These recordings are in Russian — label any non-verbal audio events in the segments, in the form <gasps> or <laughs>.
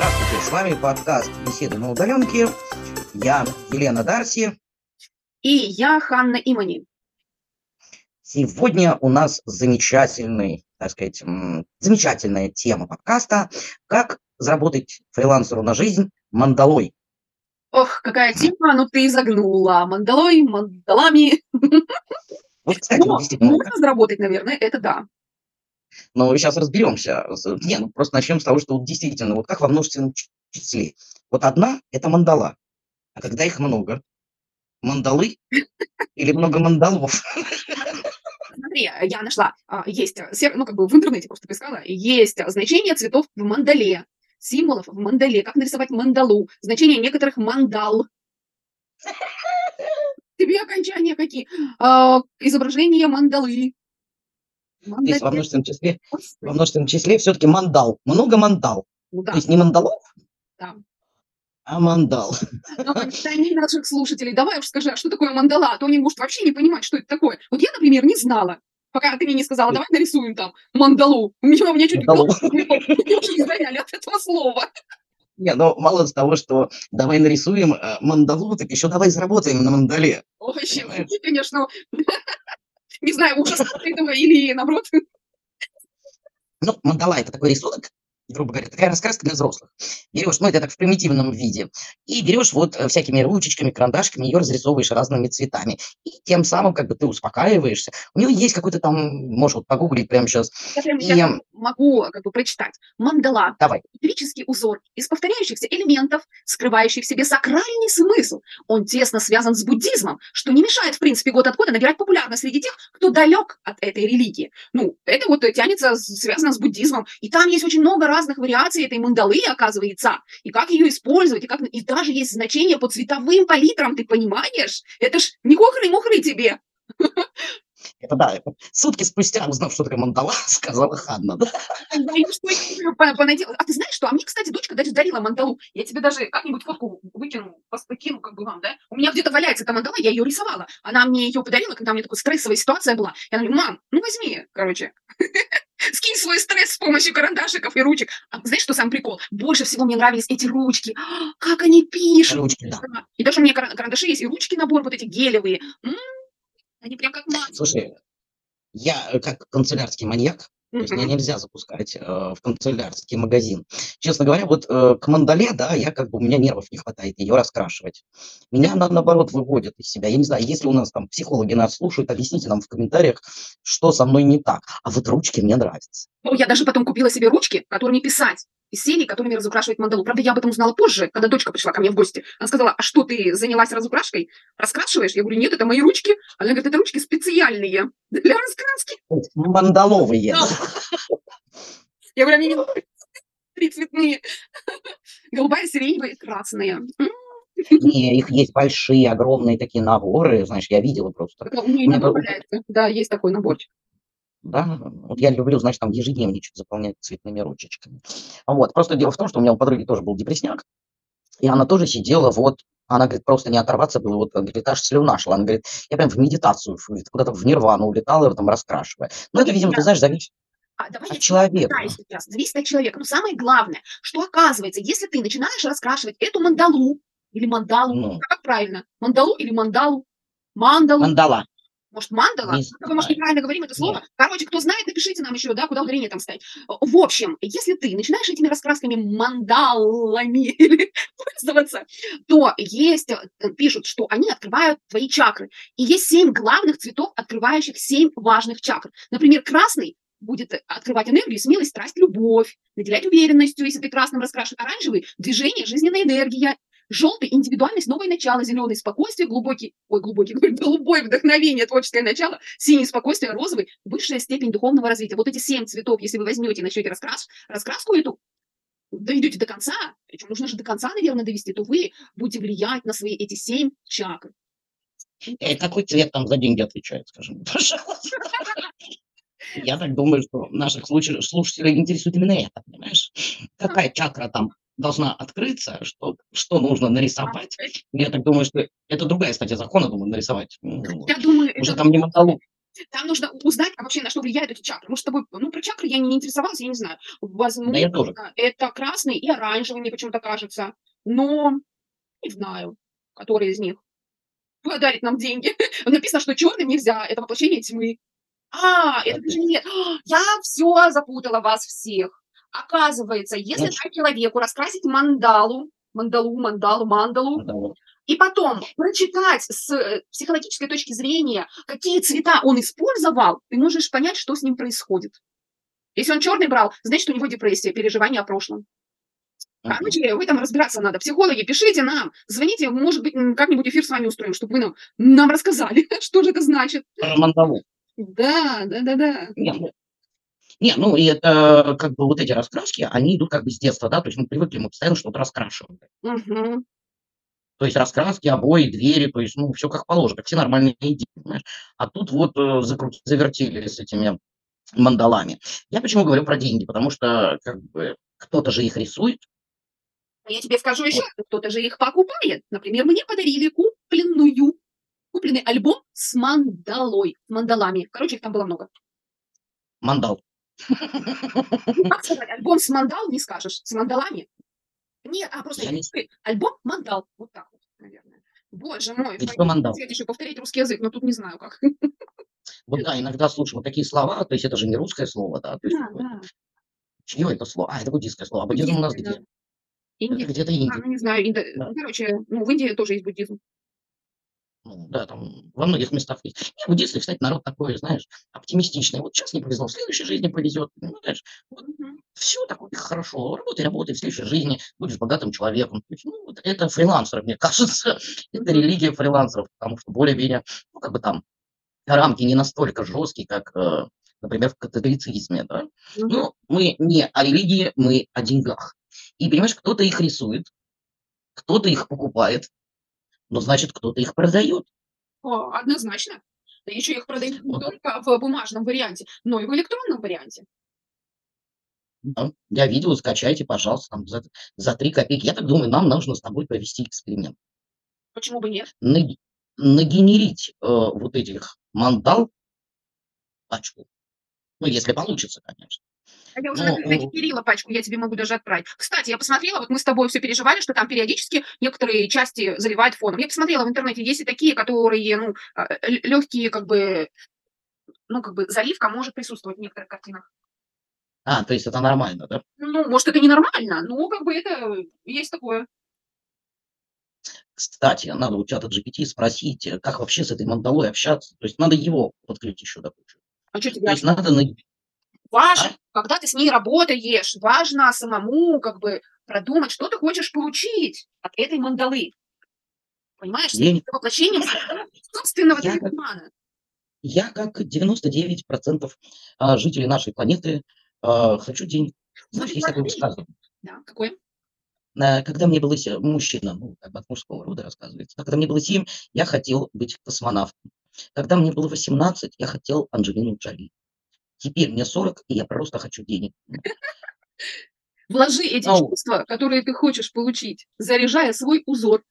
Здравствуйте, с вами подкаст «Беседы на удаленке». Я Елена Дарси. И я Ханна Имани. Сегодня у нас замечательный, так сказать, замечательная тема подкаста «Как заработать фрилансеру на жизнь мандалой». Ох, какая тема, ну ты загнула. Мандалой, мандалами. Вот, кстати, Но, можно заработать, наверное, это да. Но сейчас разберемся. Не, ну просто начнем с того, что вот действительно, вот как во множественном числе. Вот одна – это мандала. А когда их много? Мандалы или много мандалов? Смотри, я нашла, а, есть, ну как бы в интернете просто поискала, есть значение цветов в мандале, символов в мандале, как нарисовать мандалу, значение некоторых мандал. Тебе окончания какие? А, изображение мандалы. Здесь во множественном числе, во множественном числе все-таки мандал. Много мандал. Ну, да. То есть не мандалов, да. а мандал. Но они наших слушателей, давай уж скажи, а что такое мандала? А то они, может, вообще не понимать, что это такое. Вот я, например, не знала. Пока ты мне не сказала, давай нарисуем там мандалу. У меня, у меня чуть не сгоняли от этого слова. Не, ну мало с того, что давай нарисуем э, мандалу, так еще давай заработаем на мандале. Ой, конечно. Не знаю, ужас этого или наоборот. Ну, мандала – это такой рисунок, грубо говоря, такая раскраска для взрослых. Берешь, ну это так в примитивном виде, и берешь вот э, всякими ручечками, карандашками, ее разрисовываешь разными цветами. И тем самым как бы ты успокаиваешься. У нее есть какой-то там, можешь вот погуглить прямо сейчас. Я прямо сейчас и... могу как бы прочитать. Мандала. Давай. Электрический узор из повторяющихся элементов, скрывающий в себе сакральный смысл. Он тесно связан с буддизмом, что не мешает, в принципе, год от года набирать популярность среди тех, кто далек от этой религии. Ну, это вот тянется, связано с буддизмом. И там есть очень много разных разных вариаций этой мандалы, оказывается, и как ее использовать, и, как, и даже есть значение по цветовым палитрам, ты понимаешь? Это ж не хохры-мухры тебе. Это да, это сутки спустя, узнав, что такое мандала, <laughs> сказала Ханна, да? А ты знаешь что? А мне, кстати, дочка даже дарила мандалу. Я тебе даже как-нибудь фотку выкину, покину, как бы вам, да? У меня где-то валяется эта мандала, я ее рисовала. Она мне ее подарила, когда у меня такая стрессовая ситуация была. Я говорю, мам, ну возьми, короче. <laughs> Скинь свой стресс с помощью карандашиков и ручек. А знаешь, что сам прикол? Больше всего мне нравились эти ручки. Как они пишут. Ручки, да. И даже у меня карандаши есть, и ручки набор вот эти гелевые. М-м, они прям как маленькие. Слушай, я э, как канцелярский маньяк, то есть мне нельзя запускать э, в канцелярский магазин. Честно говоря, вот э, к мандале, да, я как бы, у меня нервов не хватает ее раскрашивать. Меня она, наоборот, выводит из себя. Я не знаю, если у нас там психологи нас слушают, объясните нам в комментариях, что со мной не так. А вот ручки мне нравятся. Ну, я даже потом купила себе ручки, которыми писать из серии, которыми разукрашивать мандалу. Правда, я об этом узнала позже, когда дочка пришла ко мне в гости. Она сказала, а что, ты занялась разукрашкой? Раскрашиваешь? Я говорю, нет, это мои ручки. Она говорит, это ручки специальные для раскраски. Мандаловые. Да. Я говорю, они три цветные. Голубая, сиреневая и красная. Не, их есть большие, огромные такие наборы, знаешь, я видела просто. У меня Да, есть такой наборчик. Да, вот я люблю, значит, там ежедневничек заполнять цветными ручечками. Вот, просто дело в том, что у меня у подруги тоже был депресняк, и она тоже сидела вот, она говорит, просто не оторваться было, вот, говорит, аж слюна шла. Она говорит, я прям в медитацию, куда-то в нирвану улетала, там раскрашивая. Ну, это, видимо, ты знаешь, зависит а, давай от человека. Сейчас. Зависит от человека. Но самое главное, что оказывается, если ты начинаешь раскрашивать эту мандалу, или мандалу, ну. как правильно, мандалу или мандалу, мандалу. Мандала. Может, мандала? Не Мы, может, неправильно говорим это слово. Нет. Короче, кто знает, напишите нам еще, да, куда ударение там ставить. В общем, если ты начинаешь этими раскрасками мандалами <laughs> пользоваться, то есть, э, пишут, что они открывают твои чакры. И есть семь главных цветов, открывающих семь важных чакр. Например, красный будет открывать энергию, смелость, страсть, любовь, наделять уверенностью, если ты красным раскрашен, оранжевый – движение, жизненная энергия, Желтый – индивидуальность, новое начало, зеленый – спокойствие, глубокий, ой, глубокий, <laughs> голубой – вдохновение, творческое начало, синий – спокойствие, розовый – высшая степень духовного развития. Вот эти семь цветов, если вы возьмете и начнете раскрас, раскраску эту, доведете до конца, причем нужно же до конца, наверное, довести, то вы будете влиять на свои эти семь чакр. Э, какой цвет там за деньги отвечает, скажем, <laughs> пожалуйста? Я так думаю, что наших слушателей интересует именно это, понимаешь? Какая чакра там должна открыться, что, что нужно нарисовать. Я так думаю, что это другая статья закона, думаю, нарисовать. Я думаю, уже это... там не мотолог. Там нужно узнать, а вообще на что влияют эти чакры. Может, с тобой, ну, про чакры я не интересовалась, я не знаю. Да я тоже. Возможно, это красный и оранжевый, мне почему-то кажется. Но не знаю, который из них подарит нам деньги. <laughs> Написано, что черным нельзя, это воплощение тьмы. А, это даже нет. <gasps> Я все запутала вас всех. Оказывается, если Ну, дать человеку раскрасить мандалу, мандалу, мандалу, мандалу, да, вот. и потом прочитать с э, психологической точки зрения, какие цвета он использовал, ты можешь понять, что с ним происходит. Если он черный брал, значит, у него депрессия, переживания о прошлом. Короче, в этом разбираться надо. Психологи, пишите нам, звоните, может быть, как-нибудь эфир с вами устроим, чтобы вы нам, нам рассказали, <laughs> что же это значит. Мандалу. Да, да, да, да. Ну не, ну и это как бы вот эти раскраски, они идут как бы с детства, да, то есть мы привыкли, мы постоянно что-то раскрашиваем. Мгм. То есть раскраски, обои, двери, то есть, ну, все как положено, как все нормальные идеи, понимаешь? А тут вот э, закрутили, завертели с этими мандалами. Я почему говорю про деньги? Потому что как бы кто-то же их рисует. Я тебе скажу еще, Вот. кто-то же их покупает. Например, мне подарили купленную, купленный альбом с мандалой, с мандалами. Короче, их там было много. Мандал. Как сказать, альбом с мандал не скажешь, с мандалами? Нет, а просто Я не альбом мандал. Вот так вот, наверное. Боже мой, что мандал? хотела еще повторить русский язык, но тут не знаю как. Вот да, иногда слушаю вот такие слова, то есть это же не русское слово, да, то есть Да, да. Чье это слово? А, это буддийское слово. А буддизм у нас где? Это Индия. где-то А, Индия. ну не знаю, Индо- Да. короче, ну в Индии тоже есть буддизм. Ну, да, там во многих местах есть. Не, буддисты, кстати, народ такой, знаешь, оптимистичный. Вот сейчас не повезло, в следующей жизни повезет. Понимаешь? Вот Мгм. все такое хорошо. Работай, работай, в следующей жизни будешь богатым человеком. Есть, ну, вот это фрилансеры, мне <laughs> кажется. Это религия фрилансеров, потому что более-менее, ну, как бы там рамки не настолько жесткие, как, э, например, в католицизме, да. Но мы не о религии, мы о деньгах. И, понимаешь, кто-то их рисует, кто-то их покупает, но значит, кто-то их продает. О, однозначно. Да еще их продают не Вот. только в бумажном варианте, но и в электронном варианте. Да. Я видео, скачайте, пожалуйста, там за, за 3 копейки. Я так думаю, нам нужно с тобой провести эксперимент. Почему бы нет? Наги- нагенерить э, вот этих мандал пачку. Ну, если получится, конечно. А я уже Ну, Кирилла пачку, я тебе могу даже отправить. Кстати, я посмотрела, вот мы с тобой все переживали, что там периодически некоторые части заливают фоном. Я посмотрела в интернете, есть и такие, которые, ну, легкие, как бы, ну, как бы заливка может присутствовать в некоторых картинах. А, то есть это нормально, да? Ну, может, это ненормально, но как бы это есть такое. Кстати, надо у чата GPT спросить, э, как вообще с этой мандалой общаться. То есть надо его подключить еще до кучи. А что То тебе есть надо... важно, А? когда ты с ней работаешь, важно самому как бы продумать, что ты хочешь получить от этой мандалы. Понимаешь? Денег. Это воплощение собственного Я как- талисмана. Я, как 99% а, жителей нашей планеты, а, хочу денег. Знаешь, есть такое высказывание. Да, какое? Э, Когда мне было се- мужчина, ну, как бы от мужского рода рассказывается, да, когда мне было 7, я хотел быть космонавтом. Когда мне было 18, я хотел Анджелину Джоли. Теперь мне 40, и я просто хочу денег. Вложи эти Ау. чувства, которые ты хочешь получить, заряжая свой узор,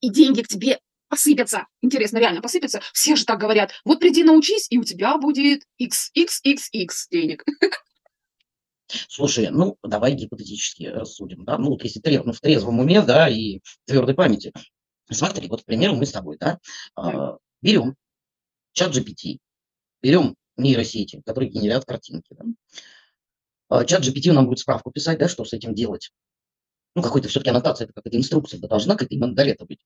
и деньги к тебе посыпятся. Интересно, реально посыпятся? Все же так говорят. Вот приди научись, и у тебя будет x, x, x, x денег. <laughs> Слушай, ну, давай гипотетически рассудим, да, ну, вот если трез- ну, в трезвом уме, да, и твердой памяти. Смотри, вот, к примеру, мы с тобой, да, а, берем чат GPT, берем нейросети, которые генерят картинки, да. Чат GPT нам будет справку писать, да, что с этим делать. Ну, какой-то все-таки аннотация, это какая-то инструкция, да, должна к этой мандале-то быть.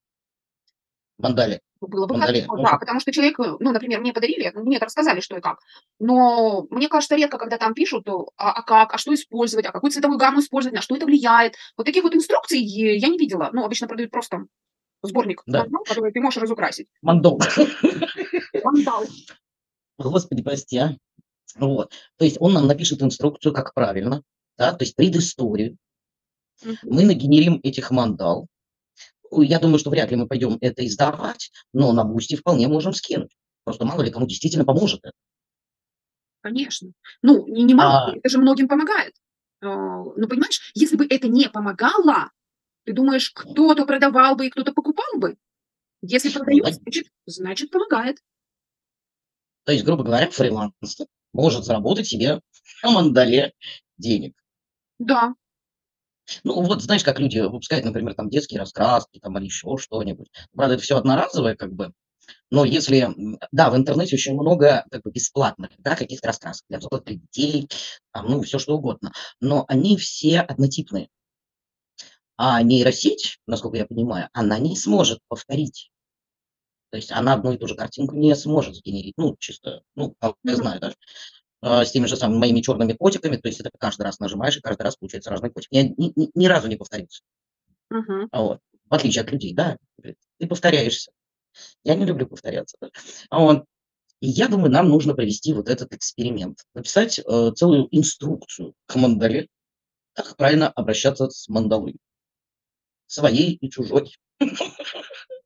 Мандале. Было бы Мандале. хорошо, да, потому что человек, ну, например, мне подарили, мне рассказали, что и как. Но мне кажется, редко, когда там пишут, а, а как, а что использовать, а какую цветовую гамму использовать, на что это влияет. Вот таких вот инструкций э, я не видела. Ну, обычно продают просто сборник, Да. мандал, который ты можешь разукрасить. Мандал. Мандал. Господи, прости, а. Вот. То есть он нам напишет инструкцию, как правильно, да, то есть предысторию. Мгм. Мы нагенерим этих мандал. Ну, Я думаю, что вряд ли мы пойдем это издавать, но на бусте вполне можем скинуть. Просто мало ли кому действительно поможет это. Конечно. Ну, не, не мало, А. это же многим помогает. А, Ну, понимаешь, если бы это не помогало, ты думаешь, кто-то продавал бы и кто-то покупал бы? Если продает, да. значит, значит помогает. То есть, грубо говоря, фрилансер может заработать себе на мандале денег. Да. Ну, вот знаешь, как люди выпускают, например, там детские раскраски там или еще что-нибудь. Правда, это все одноразовое как бы. Но если, да, в интернете очень много как бы бесплатных, да, каких-то раскрасок для взрослых, для детей, там, ну, все что угодно. Но они все однотипные. А нейросеть, насколько я понимаю, она не сможет повторить. То есть она одну и ту же картинку не сможет сгенерить. Ну, чисто, ну, я знаю даже. А, с теми же самыми моими черными котиками, то есть это каждый раз нажимаешь, и каждый раз получается разный котик. Я ни, ни, ни разу не повторился. Мгм. А вот. В отличие от людей, да, ты повторяешься. Я не люблю повторяться. Да. А вот. И я думаю, нам нужно провести вот этот эксперимент. Написать э, целую инструкцию к мандале, как правильно обращаться с мандалой. Своей и чужой. <laughs>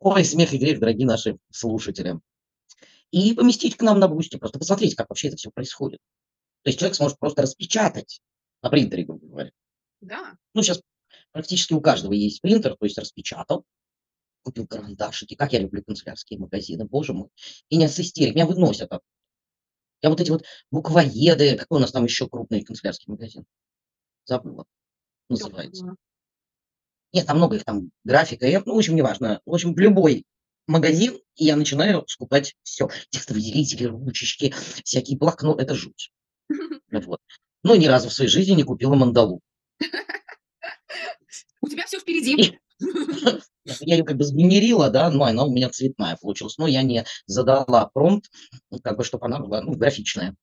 Ой, смех и грех, дорогие наши слушатели и поместить к нам на бусте, просто посмотреть, как вообще это все происходит. То есть человек сможет просто распечатать на принтере, грубо говоря. Да. Ну, сейчас практически у каждого есть принтер, то есть распечатал, купил карандашики, как я люблю канцелярские магазины, боже мой, и не ассистирует, меня выносят. Я вот эти вот буквоеды, какой у нас там еще крупный канцелярский магазин? Забыла, называется. Нет, там много их, там графика, и, ну, в общем, неважно. В общем, в любой магазин, и я начинаю скупать все. Текстовыделители, ручечки, всякие блокноты. Это жуть. <laughs> Вот. Но ни разу в своей жизни не купила мандалу. У тебя все впереди. <laughs> Я ее как бы сгенерила, да, но она у меня цветная получилась. Но я не задала промпт, ну, как бы, чтобы она была ну, графичная,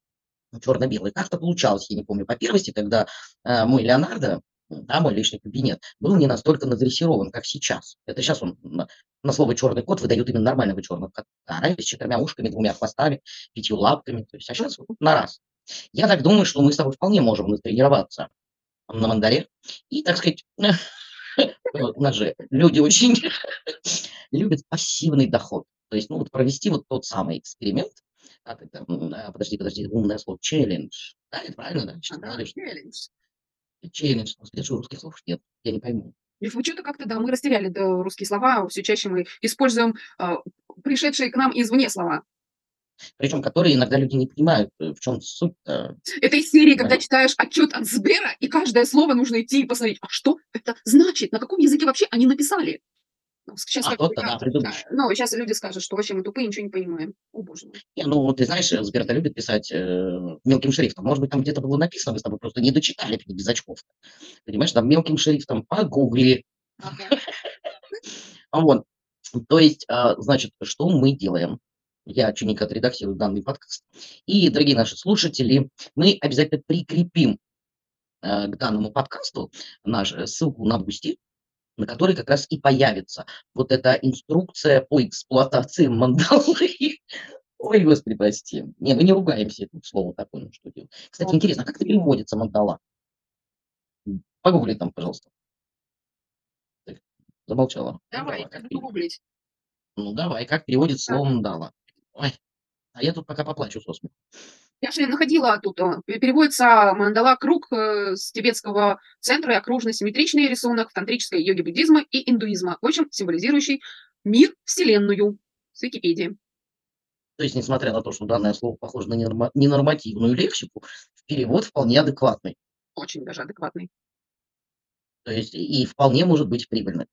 черно-белая. Как-то получалось, я не помню, по первости, когда э, мой Леонардо, да, мой личный кабинет, был не настолько надрессирован, как сейчас. Это сейчас он на, на слово черный кот выдают именно нормального черного кота. А раньше с четырьмя ушками, двумя хвостами, пятью лапками. То есть, а сейчас вот на раз. Я так думаю, что мы с тобой вполне можем натренироваться на мандаре. И, так сказать, <laughs> у нас же люди очень <laughs> любят пассивный доход. То есть, ну, вот провести вот тот самый эксперимент, как это, подожди, подожди, умное слово, челлендж. Да, это правильно, да? Челлендж. Челлендж, что русских слов нет, я не пойму. И почему-то как-то, да, мы растеряли да, русские слова, все чаще мы используем а, пришедшие к нам извне слова. Причем, которые иногда люди не понимают, э, в чем суть. Это из серии, когда Да. читаешь отчет от Сбера, и каждое слово нужно идти и посмотреть, а что это значит, на каком языке вообще они написали. Ну, Сейчас А бы, кто-то, да, придумаешь. да, ну, сейчас люди скажут, что вообще мы тупые, ничего не понимаем. О, боже мой. Не, ну, ты знаешь, э, Сбер-то любит писать э, мелким шрифтом. Может быть, там где-то было написано, мы с тобой просто не дочитали без очков. Понимаешь, там мелким шрифтом погугли. Ага. <laughs> А Вот. То есть, а, значит, что мы делаем? Я чиник отредактирую данный подкаст. И, дорогие наши слушатели, мы обязательно прикрепим э, к данному подкасту наш, э, ссылку на Boosty, на которой как раз и появится вот эта инструкция по эксплуатации мандалы. <laughs> Ой, господи, прости. Не, мы не ругаемся, это слово такое, ну что делать. Кстати, интересно, а как это переводится мандала? Погугли там, пожалуйста. Так, замолчала. Ну, Давай, как гуглить. Ну, давай, как переводит слово мандала? Ой, а я тут пока поплачу со смеху. Я же находила тут, пе- переводится мандала круг э, с тибетского центра и окружно симметричный рисунок в тантрической йоге буддизма и индуизма, в общем, символизирующий мир, вселенную. С Википедии. То есть, несмотря на то, что данное слово похоже на ненорма- ненормативную лексику, перевод вполне адекватный. Очень даже адекватный. То есть, и вполне может быть прибыльный.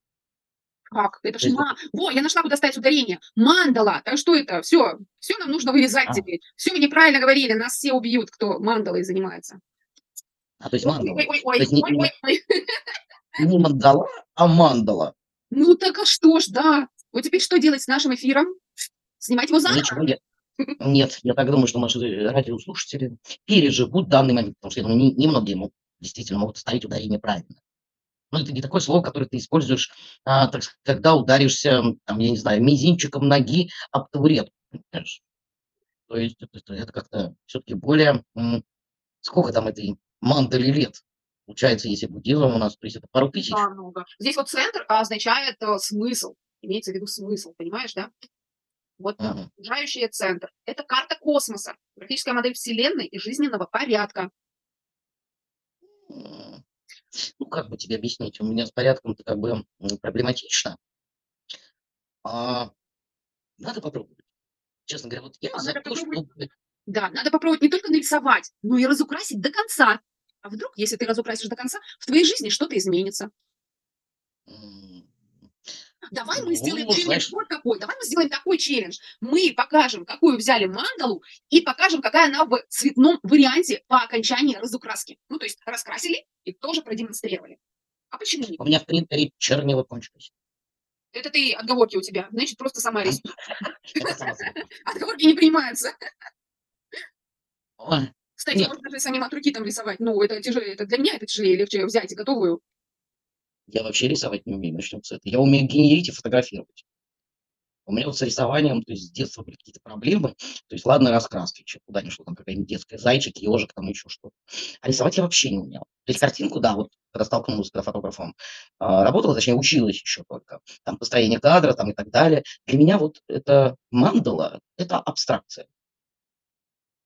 Как? Это То ж есть, ма... Во, я нашла, куда ставить ударение. Мандала. Так что это? Все. Все нам нужно вырезать а, теперь. Все мы неправильно говорили. Нас все убьют, кто мандалой занимается. а, то есть мандала. ой, ой, ой, есть не, ой, не, ой, ой. не мандала, а мандала. Ну так а что ж, да. Вот теперь что делать с нашим эфиром? Снимать его заново? Ничего нет. Нет, я так думаю, что наши радиослушатели переживут данный момент, потому что я думаю, не- немногие могут, действительно могут ставить ударение правильно. Но это не такое слово, которое ты используешь, а, так сказать, когда ударишься, там, я не знаю, мизинчиком ноги об понимаешь? То есть это, это- как-то все-таки более... Сколько там этой мандали лет? Получается, если буддизм у нас, то есть это пару тысяч. Да, много. Здесь вот центр означает э, смысл. Имеется в виду смысл, понимаешь, да? Вот Мгм. окружающий центр. Это карта космоса, графическая модель Вселенной и жизненного порядка. М, Ну, как бы тебе объяснить? У меня с порядком-то как бы проблематично. А, надо попробовать. Честно говоря, вот я Да, за надо то, чтобы Да, надо попробовать не только нарисовать, но и разукрасить до конца. А вдруг, если ты разукрасишь до конца, в твоей жизни что-то изменится? Давай мы сделаем ну, челлендж знаешь, вот такой. Давай мы сделаем такой челлендж. Мы покажем, какую взяли мандалу, и покажем, какая она в цветном варианте по окончании разукраски. Ну, то есть раскрасили и тоже продемонстрировали. А почему нет? у меня в принтере чернила кончились. Это ты отговорки у тебя. Значит, просто сама собой. <laughs> <laughs> Отговорки не принимаются. Кстати, можно даже самим от руки там рисовать. Ну, это тяжелее. Это для меня это тяжелее, легче взять готовую. Я вообще рисовать не умею, начнем с этого. Я умею генерить и фотографировать. У меня вот с рисованием, то есть с детства были какие-то проблемы. То есть, ладно, раскраски, что куда ни шло, там какая-нибудь детская зайчик, ежик, там еще что-то. А рисовать я вообще не умел. То есть картинку, да, вот когда столкнулась с фотографом, а, работала, точнее, училась еще только. Там построение кадра там и так далее. Для меня вот это мандала, это абстракция.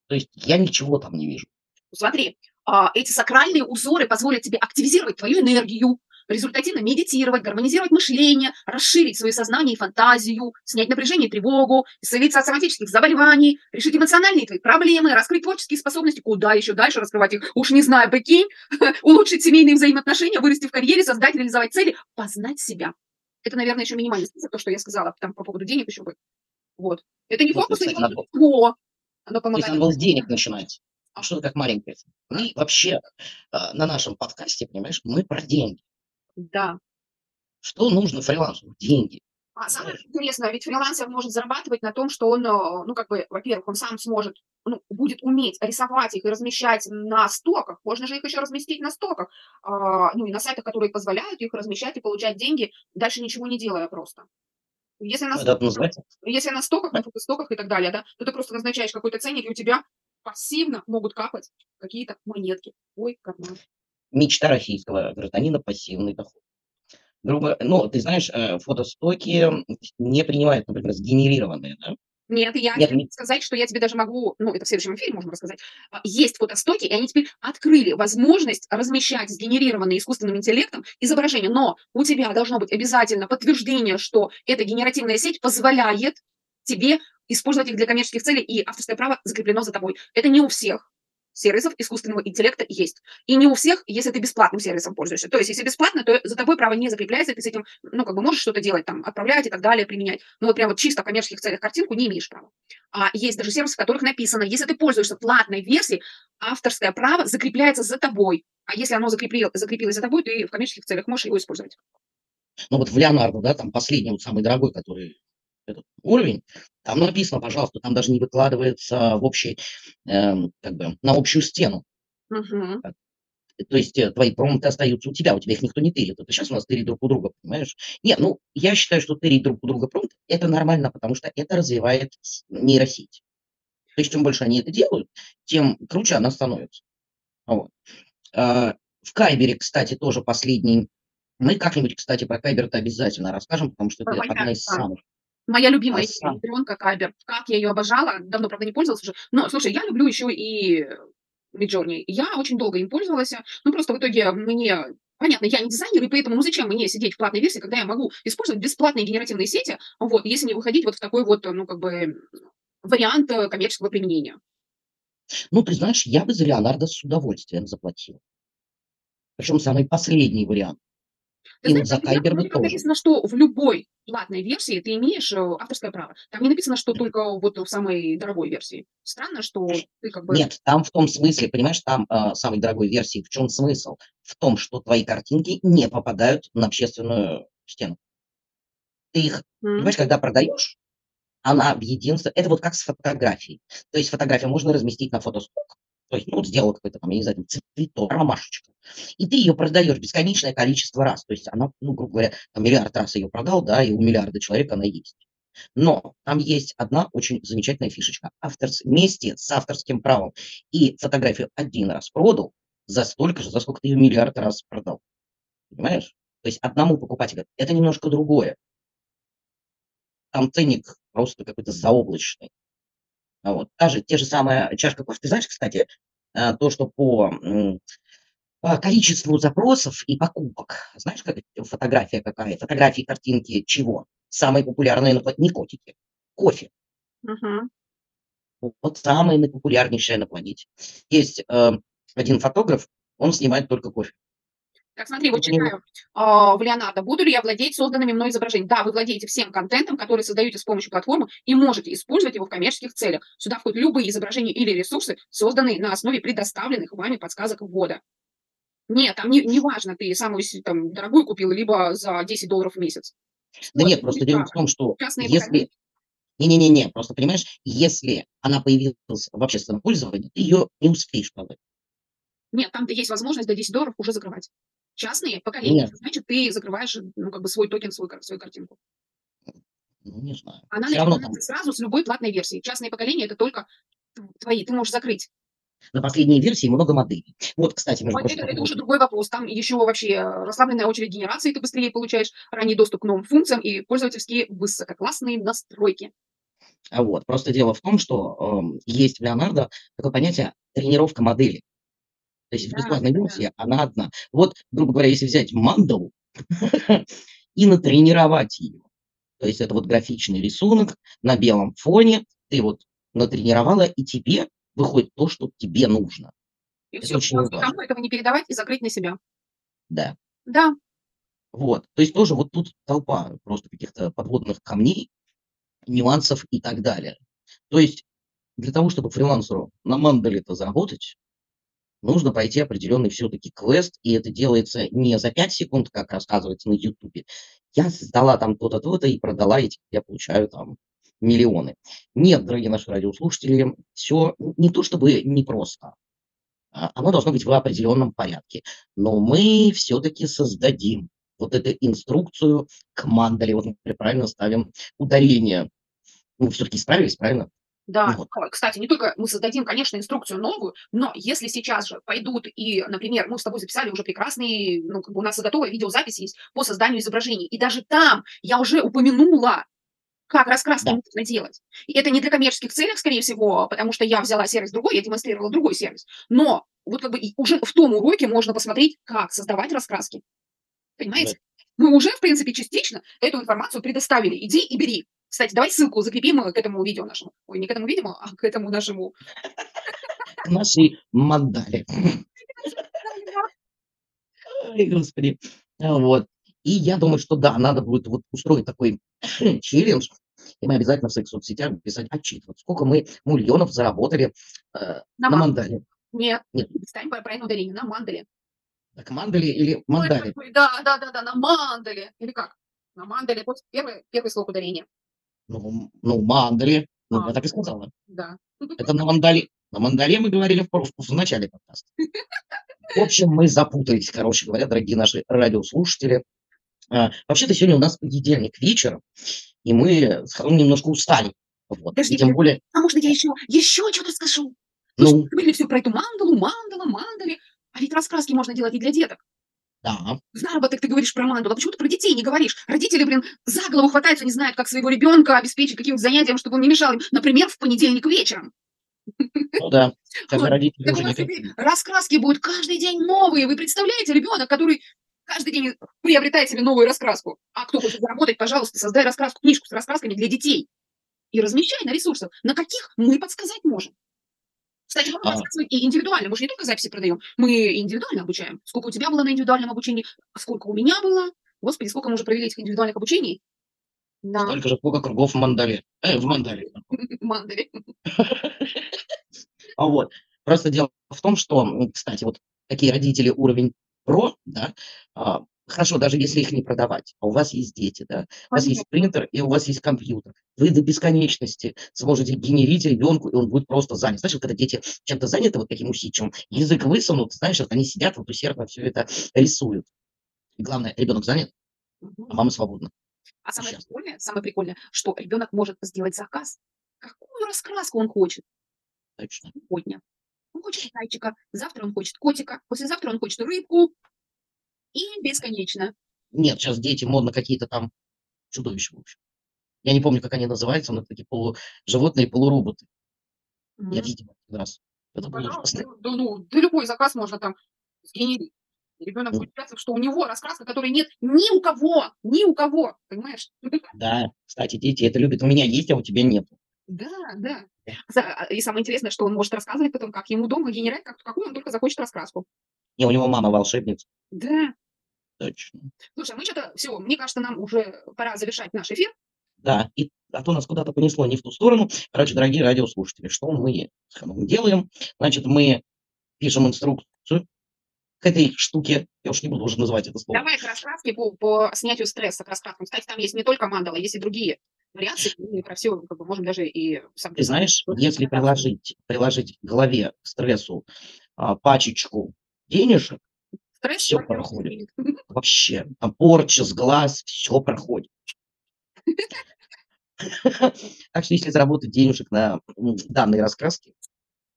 То есть я ничего там не вижу. Смотри, а, эти сакральные узоры позволят тебе активизировать твою энергию, результативно медитировать, гармонизировать мышление, расширить свое сознание и фантазию, снять напряжение и тревогу, исцелиться от соматических заболеваний, решить эмоциональные твои проблемы, раскрыть творческие способности, куда еще дальше раскрывать их, уж не знаю, прикинь, <laughs> улучшить семейные взаимоотношения, вырасти в карьере, создать, реализовать цели, познать себя. Это, наверное, еще минимальный список, то, что я сказала там по поводу денег еще бы. Вот. Это не Вот, фокус, кстати, не. Оно помогает. надо было с денег начинать. А что-то как маленькое. Мы вообще а, на нашем подкасте, понимаешь, мы про деньги. Да. Что нужно фрилансеру? Деньги. А самое интересное, ведь фрилансер может зарабатывать на том, что он, э, ну, как бы, во-первых, он сам сможет, ну, будет уметь рисовать их и размещать на стоках. Можно же их еще разместить на стоках, а, ну, и на сайтах, которые позволяют их размещать и получать деньги, дальше ничего не делая просто. Если на, Это стоках, если на стоках, на стоках и так далее, да, то ты просто назначаешь какой-то ценник, и у тебя пассивно могут капать какие-то монетки. Ой, карман. Мечта российского гражданина пассивный доход. Другое, ну, ты знаешь, э, фотостоки не принимают, например, сгенерированные, да? Нет, я Нет, не- сказать, что я тебе даже могу, ну, это в следующем эфире можем рассказать. А, Есть фотостоки, и они теперь открыли возможность размещать сгенерированные искусственным интеллектом изображения, но у тебя должно быть обязательно подтверждение, что эта генеративная сеть позволяет тебе использовать их для коммерческих целей, и авторское право закреплено за тобой. Это не у всех сервисов искусственного интеллекта есть. И не у всех, если ты бесплатным сервисом пользуешься. То есть, если бесплатно, то за тобой право не закрепляется, ты с этим, ну, как бы можешь что-то делать, там, отправлять и так далее, применять. Но вот прям вот чисто в коммерческих целях картинку не имеешь права. А есть даже сервисы, в которых написано, если ты пользуешься платной версией, авторское право закрепляется за тобой. А если оно закрепил, закрепилось за тобой, ты в коммерческих целях можешь его использовать. Ну, вот в Леонардо, да, там последний, вот самый дорогой, который этот уровень, там написано, пожалуйста, там даже не выкладывается в общий, эм, как бы, на общую стену. Мгм. То есть э, твои промпты остаются у тебя, у тебя их никто не тырит. Это сейчас у нас тырит друг у друга, понимаешь? Нет, ну, я считаю, что тырить друг у друга промпт, это нормально, потому что это развивает нейросеть. То есть чем больше они это делают, тем круче она становится. Вот. А, В Кайбере, кстати, тоже последний. Мы как-нибудь, кстати, про Кайбер-то обязательно расскажем, потому что это Давай, одна из самых. Моя любимая пленка Кайбер. Как я ее обожала. Давно, правда, не пользовалась уже. Но, слушай, я люблю еще и Midjourney. Я очень долго им пользовалась. Ну, просто в итоге мне... Понятно, я не дизайнер, и поэтому, ну, зачем мне сидеть в платной версии, когда я могу использовать бесплатные генеративные сети, вот, если не выходить вот в такой вот, ну, как бы, вариант э, коммерческого применения. Ну, ты знаешь, я бы за Леонардо с удовольствием заплатил. Причем самый последний вариант. Ты знаешь, за у меня Кайбер бы вроде как тоже. написано, что в любой платной версии ты имеешь э, авторское право. Там не написано, что только вот в самой дорогой версии. Странно, что ты как бы... Нет, там в том смысле, понимаешь, там а, самой дорогой версии, в чем смысл? В том, что твои картинки не попадают на общественную стену. Ты их, М, понимаешь, когда продаешь, она в единство, это вот как с фотографией. То есть фотографию можно разместить на фотосток, то есть, ну, сделал какой-то там, я не знаю, цветок, ромашечку, и ты ее продаешь бесконечное количество раз. То есть она, ну, грубо говоря, там, миллиард раз ее продал, да, и у миллиарда человек она есть. Но там есть одна очень замечательная фишечка. Автор вместе с авторским правом и фотографию один раз продал за столько же, за сколько ты ее миллиард раз продал. Понимаешь? То есть одному покупателю это немножко другое. Там ценник просто какой-то заоблачный. А вот. Та же, те же самые чашка кофе. Ты знаешь, кстати, а, то, что по по количеству запросов и покупок. Знаешь, как фотография какая? Фотографии, картинки чего? Самые популярные, ну, не котики. Кофе. Мгм. Вот самое наипопулярнейшее на планете. Есть, э, 1 фотограф, он снимает только кофе. Так, смотри, вот читаю, а, в Леонардо: "Буду ли я владеть созданными мной изображениями?" Да, вы владеете всем контентом, который создаете с помощью платформы и можете использовать его в коммерческих целях. Сюда входят любые изображения или ресурсы, созданные на основе предоставленных вами подсказок ввода. Нет, там не неважно, ты самую там дорогую купил, либо за 10 долларов в месяц. Да Вот, нет, просто дело в том, что если не не не не, просто понимаешь, если она появилась в общественном пользовании, ты её не успеешь продать. Нет, там-то есть возможность за 10 долларов уже закрывать. Частные поколения, Нет. значит, ты закрываешь, ну, как бы свой токен, свой свою картинку. Ну, не знаю. Она равно начинается сразу с любой платной версии. Частные поколения- это только тв твои, ты можешь закрыть. На последней версии много моделей. Вот, кстати, между прочим, это это уже другой вопрос. Там еще вообще, э, расслабленная очередь генерации, ты быстрее получаешь ранний доступ к новым функциям и пользовательские высококлассные настройки. А вот, просто дело в том, что, ам, есть в "Леонардо" такое понятие тренировка модели. То есть Да, бесплатной да-да. версии она одна. Вот, грубо говоря, если взять мандалу <laughs> и натренировать её, то есть это вот графичный рисунок на белом фоне, ты вот натренировала, и тебе выходит то, что тебе нужно. И Это всё, очень важно. никому этого не передавать и закрыть на себя. Да. Да. Вот. То есть тоже вот тут толпа просто каких-то подводных камней, нюансов и так далее. То есть для того, чтобы фрилансеру на мандале-то заработать, нужно пройти определенный всё-таки квест, и это делается не за 5 секунд, как рассказывается на "Ютубе". Я создала там то-то, то-то и продала, и теперь я получаю там миллионы. Нет, дорогие наши радиослушатели, всё н не то чтобы непросто. А, оно должно быть в определенном порядке. Но мы всё-таки создадим вот эту инструкцию к мандале. Вот мы правильно ставим ударение. Мы всё-таки справились, правильно? Да, Вот. ой, кстати, не только мы создадим, конечно, инструкцию новую, но если сейчас же пойдут и, например, мы с тобой записали уже прекрасный, ну, как бы у нас готовая видеозапись есть по созданию изображений, и даже там я уже упомянула, как раскраски Да. нужно делать. И это не для коммерческих целях, скорее всего, потому что я взяла сервис другой, я демонстрировала другой сервис. Но вот как бы уже в том уроке можно посмотреть, как создавать раскраски. Да. Понимаете? Мы уже, в принципе, частично эту информацию предоставили. Иди и бери. Кстати, давай ссылку закрепим, к этому видео нашему. Ой, не к этому видимо, а к этому нашему К нашей мандале. Ой, господи. Вот. И я думаю, что да, надо будет вот устроить такой челлендж, и мы обязательно в своих соцсетях писать, отчитываться, сколько мы миллионов заработали, э, На на ман мандале. Нет, Нет. ставим правильное ударение на мандале. Так мандале или мандале? как бы да, да-да-да, на мандале. Или как? На мандале. Вот первый первый слог ударения. Ну, ну, мандале. Ну, А. я так и сказала. Да. Это на мандале. На мандале мы говорили в прош в начале подкаста. <laughs> В общем, мы запутались, короче говоря, дорогие наши радиослушатели. А, вообще-то сегодня у нас понедельник вечер, и мы с немножко устали. Вот. Подожди, И тем более А можно я еще еще чё-то скажу? Же Ну? говорили всё про эту мандалу, мандала, мандали. А ведь раскраски можно делать и для деток. Да. Заработок ты говоришь про мандалу, а почему ты про детей не говоришь? Родители, блин, за голову хватаются, не знают, как своего ребенка обеспечить каким-то занятием, чтобы он не мешал им, например, в понедельник вечером. Ну да. Же Вот. родители Так у уже нас теперь такие. раскраски будут каждый день новые. Вы представляете, ребенок, который каждый день приобретает себе новую раскраску. А кто хочет заработать, пожалуйста, создай раскраску, книжку с раскрасками для детей и размещай на ресурсах, на каких мы подсказать можем. Кстати, А. рассказывать и индивидуально. Мы же не только записи продаем, мы индивидуально обучаем. Сколько у тебя было на индивидуальном обучении, а сколько у меня было. Господи, сколько мы уже провели этих индивидуальных обучений. Да. Столько же, сколько кругов в мандале. Э, в мандале. <laughs> Мандали. <laughs> А вот. Просто дело в том, что, кстати, вот такие родители уровень про, да, а, хорошо, даже если их не продавать, а у вас есть дети, да, у вас есть принтер и у вас есть компьютер. Вы до бесконечности сможете генерить ребенку, и он будет просто занят. Знаешь, вот когда дети чем-то заняты, вот таким усидчивым, язык высунут, знаешь, вот они сидят, вот усердно всё это рисуют. И главное, ребенок занят, а мама свободна. А самое прикольное, самое прикольное, что ребенок может сделать заказ, какую раскраску он хочет Точно. сегодня. Он хочет зайчика, завтра он хочет котика, послезавтра он хочет рыбку. И бесконечно. Нет, щас дети модно какие-то там чудовища, в общем. Я не помню, как они называются, но такие полуживотные, полуроботы. Я Мгм. видел один раз. Это Ну, было пожалуйста. ужасно. Да ну, да любой заказ можно там сгенерить. Ребенок Ну будет счастлив, что у него раскраска, которой нет ни у кого, ни у кого. Понимаешь? <laughs> Да, кстати, дети это любят. У меня есть, а у тебя нету. Да, да. За и самое интересное, что он может рассказывать потом, как ему дома генерать, как какую он только захочет раскраску. Не, у него мама волшебница. Да. Точно. Слушай, мы что-то всё, мне кажется, нам уже пора завершать наш эфир. Да, и а то нас куда-то понесло не в ту сторону. Короче, дорогие радиослушатели, что мы с Ханом делаем? Значит, мы пишем инструкцию к этой штуке. Я уж не буду уже называть это слово. Давай к раскраске по по снятию стресса, к раскраскам. Кстати, там есть не только мандала, есть и другие вариации. Мы про всё как бы можем даже и сам Ты знаешь, если приложить приложить к голове, к стрессу, а, пачечку денежек, Всё во-первых, проходит. Вообще, там порча с глаз, всё проходит. <laughs> Так что если заработать денежек на, м, данной раскраске,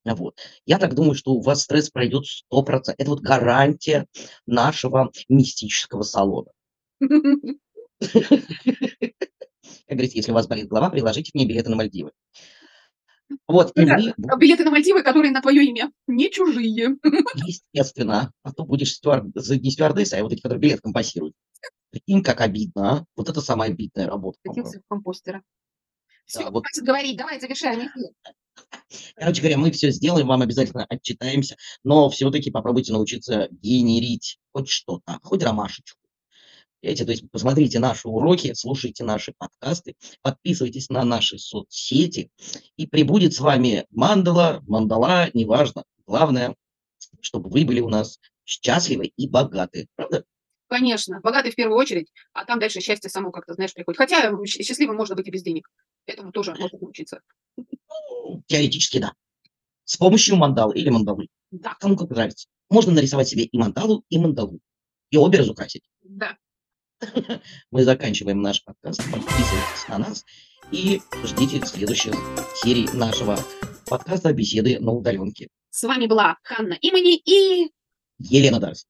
вот, я так думаю, что у вас стресс пройдет 100 Это вот гарантия нашего мистического салона. <laughs> Как говорится, если у вас болит голова, предложите мне билеты на Мальдивы. Вот, и мы билеты на Мальдивы, которые на твоё имя, не чужие. Естественно, а то будешь стюар з не стюардессой, а вот эти, которые билет компостируют. Прикинь, как обидно, а? Вот это самая обидная работа, в компостера. Всё, Да, вот. хватит говорить, давай завершаем. <laughs> Короче говоря, мы всё сделаем, вам обязательно отчитаемся, но всё-таки попробуйте научиться генерить хоть что-то, хоть ромашечку. Понимаете, то есть посмотрите наши уроки, слушайте наши подкасты, подписывайтесь на наши соцсети, и пребудет с вами мандала, мандала, неважно. Главное, чтобы вы были у нас счастливы и богаты. Правда? Конечно, богатый в первую очередь, а там дальше счастье само как-то, знаешь, приходит. Хотя, сч счастливым можно быть и без денег. Этому тоже можно научиться. Ну, теоретически да. С помощью мандалы или мандалы. Да. Кому как нравится. Можно нарисовать себе и мандалу, и мандалу, и обе разукрасить. Да. <laughs> Мы заканчиваем наш подкаст. Подписывайтесь на нас и ждите следующих серий нашего подкаста "Беседы на удалёнке". С вами была Ханна Имани и Елена Дарс.